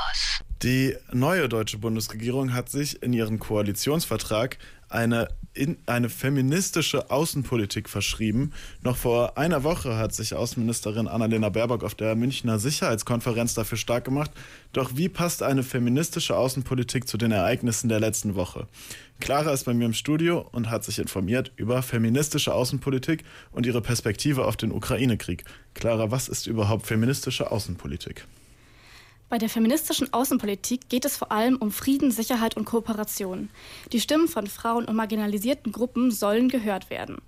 Funkhaus. Die neue deutsche Bundesregierung hat sich in ihren Koalitionsvertrag eine, in, eine feministische Außenpolitik verschrieben. Noch vor einer Woche hat sich Außenministerin Annalena Baerbock auf der Münchner Sicherheitskonferenz dafür stark gemacht. Doch wie passt eine feministische Außenpolitik zu den Ereignissen der letzten Woche? Clara ist bei mir im Studio und hat sich informiert über feministische Außenpolitik und ihre Perspektive auf den Ukraine-Krieg. Clara, was ist überhaupt feministische Außenpolitik? Bei der feministischen Außenpolitik geht es vor allem um Frieden, Sicherheit und Kooperation. Die Stimmen von Frauen und marginalisierten Gruppen sollen gehört werden.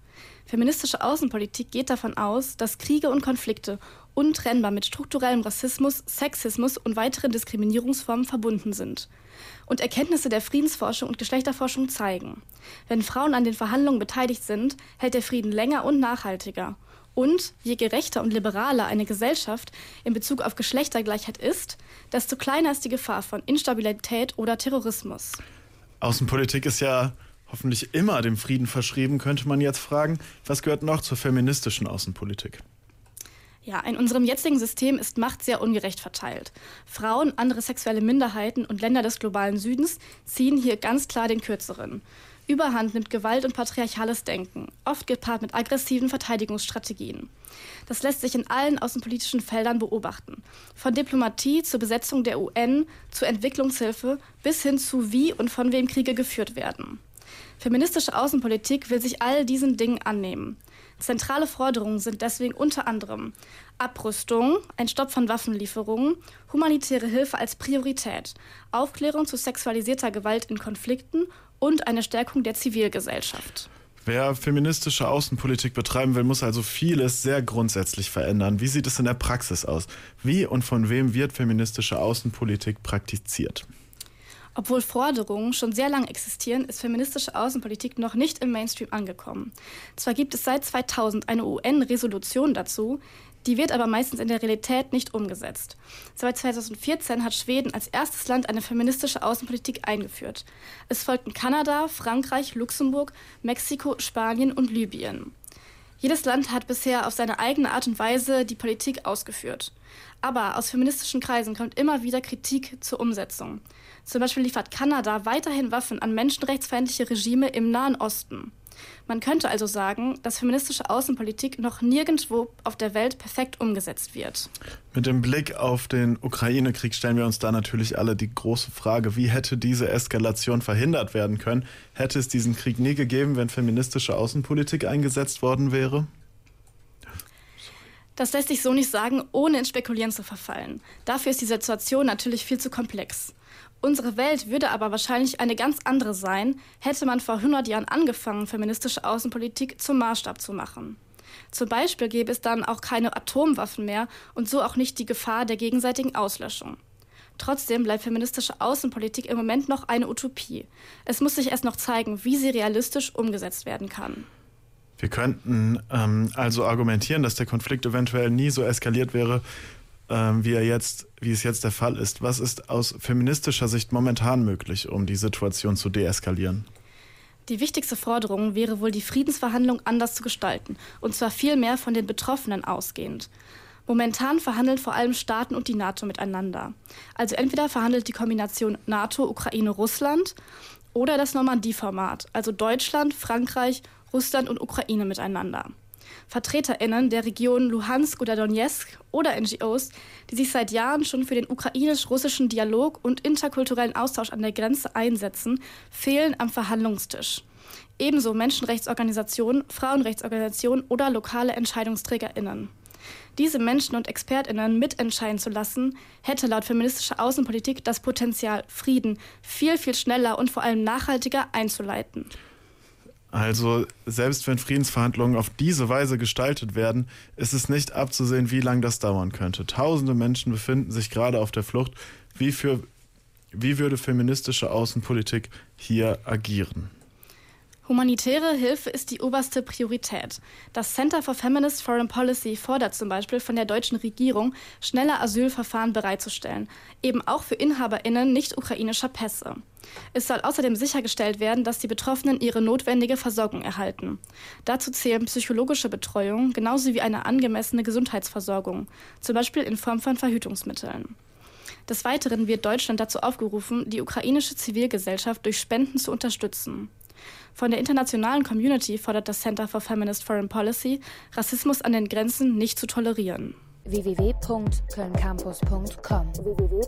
Feministische Außenpolitik geht davon aus, dass Kriege und Konflikte untrennbar mit strukturellem Rassismus, Sexismus und weiteren Diskriminierungsformen verbunden sind. Und Erkenntnisse der Friedensforschung und Geschlechterforschung zeigen, wenn Frauen an den Verhandlungen beteiligt sind, hält der Frieden länger und nachhaltiger. Und je gerechter und liberaler eine Gesellschaft in Bezug auf Geschlechtergleichheit ist, desto kleiner ist die Gefahr von Instabilität oder Terrorismus. Außenpolitik ist ja hoffentlich immer dem Frieden verschrieben, könnte man jetzt fragen. Was gehört noch zur feministischen Außenpolitik? Ja, in unserem jetzigen System ist Macht sehr ungerecht verteilt. Frauen, andere sexuelle Minderheiten und Länder des globalen Südens ziehen hier ganz klar den Kürzeren. Überhand nimmt Gewalt und patriarchales Denken, oft gepaart mit aggressiven Verteidigungsstrategien. Das lässt sich in allen außenpolitischen Feldern beobachten. Von Diplomatie zur Besetzung der UN, zur Entwicklungshilfe bis hin zu wie und von wem Kriege geführt werden. Feministische Außenpolitik will sich all diesen Dingen annehmen. Zentrale Forderungen sind deswegen unter anderem Abrüstung, ein Stopp von Waffenlieferungen, humanitäre Hilfe als Priorität, Aufklärung zu sexualisierter Gewalt in Konflikten und eine Stärkung der Zivilgesellschaft. Wer feministische Außenpolitik betreiben will, muss also vieles sehr grundsätzlich verändern. Wie sieht es in der Praxis aus? Wie und von wem wird feministische Außenpolitik praktiziert? Obwohl Forderungen schon sehr lange existieren, ist feministische Außenpolitik noch nicht im Mainstream angekommen. Zwar gibt es seit 2000 eine UN-Resolution dazu, die wird aber meistens in der Realität nicht umgesetzt. Seit 2014 hat Schweden als erstes Land eine feministische Außenpolitik eingeführt. Es folgten Kanada, Frankreich, Luxemburg, Mexiko, Spanien und Libyen. Jedes Land hat bisher auf seine eigene Art und Weise die Politik ausgeführt. Aber aus feministischen Kreisen kommt immer wieder Kritik zur Umsetzung. Zum Beispiel liefert Kanada weiterhin Waffen an menschenrechtsfeindliche Regime im Nahen Osten. Man könnte also sagen, dass feministische Außenpolitik noch nirgendwo auf der Welt perfekt umgesetzt wird. Mit dem Blick auf den Ukraine-Krieg stellen wir uns da natürlich alle die große Frage, wie hätte diese Eskalation verhindert werden können? Hätte es diesen Krieg nie gegeben, wenn feministische Außenpolitik eingesetzt worden wäre? Das lässt sich so nicht sagen, ohne in Spekulieren zu verfallen. Dafür ist die Situation natürlich viel zu komplex. Unsere Welt würde aber wahrscheinlich eine ganz andere sein, hätte man vor 100 Jahren angefangen, feministische Außenpolitik zum Maßstab zu machen. Zum Beispiel gäbe es dann auch keine Atomwaffen mehr und so auch nicht die Gefahr der gegenseitigen Auslöschung. Trotzdem bleibt feministische Außenpolitik im Moment noch eine Utopie. Es muss sich erst noch zeigen, wie sie realistisch umgesetzt werden kann. Wir könnten ähm, also argumentieren, dass der Konflikt eventuell nie so eskaliert wäre, ähm, wie, er jetzt, wie es jetzt der Fall ist. Was ist aus feministischer Sicht momentan möglich, um die Situation zu deeskalieren? Die wichtigste Forderung wäre wohl, die Friedensverhandlungen anders zu gestalten, und zwar viel mehr von den Betroffenen ausgehend. Momentan verhandeln vor allem Staaten und die NATO miteinander. Also entweder verhandelt die Kombination NATO, Ukraine, Russland oder das Normandie-Format, also Deutschland, Frankreich, Russland und Ukraine miteinander. VertreterInnen der Region Luhansk oder Donetsk oder NGOs, die sich seit Jahren schon für den ukrainisch-russischen Dialog und interkulturellen Austausch an der Grenze einsetzen, fehlen am Verhandlungstisch. Ebenso Menschenrechtsorganisationen, Frauenrechtsorganisationen oder lokale EntscheidungsträgerInnen. Diese Menschen und ExpertInnen mitentscheiden zu lassen, hätte laut feministischer Außenpolitik das Potenzial, Frieden viel, viel schneller und vor allem nachhaltiger einzuleiten. Also selbst wenn Friedensverhandlungen auf diese Weise gestaltet werden, ist es nicht abzusehen, wie lange das dauern könnte. Tausende Menschen befinden sich gerade auf der Flucht. Wie, für, wie würde feministische Außenpolitik hier agieren? Humanitäre Hilfe ist die oberste Priorität. Das Center for Feminist Foreign Policy fordert zum Beispiel von der deutschen Regierung, schneller Asylverfahren bereitzustellen, eben auch für Inhaberinnen nicht ukrainischer Pässe. Es soll außerdem sichergestellt werden, dass die Betroffenen ihre notwendige Versorgung erhalten. Dazu zählen psychologische Betreuung genauso wie eine angemessene Gesundheitsversorgung, zum Beispiel in Form von Verhütungsmitteln. Des Weiteren wird Deutschland dazu aufgerufen, die ukrainische Zivilgesellschaft durch Spenden zu unterstützen. Von der internationalen Community fordert das Center for Feminist Foreign Policy, Rassismus an den Grenzen nicht zu tolerieren. www.kölncampus.com www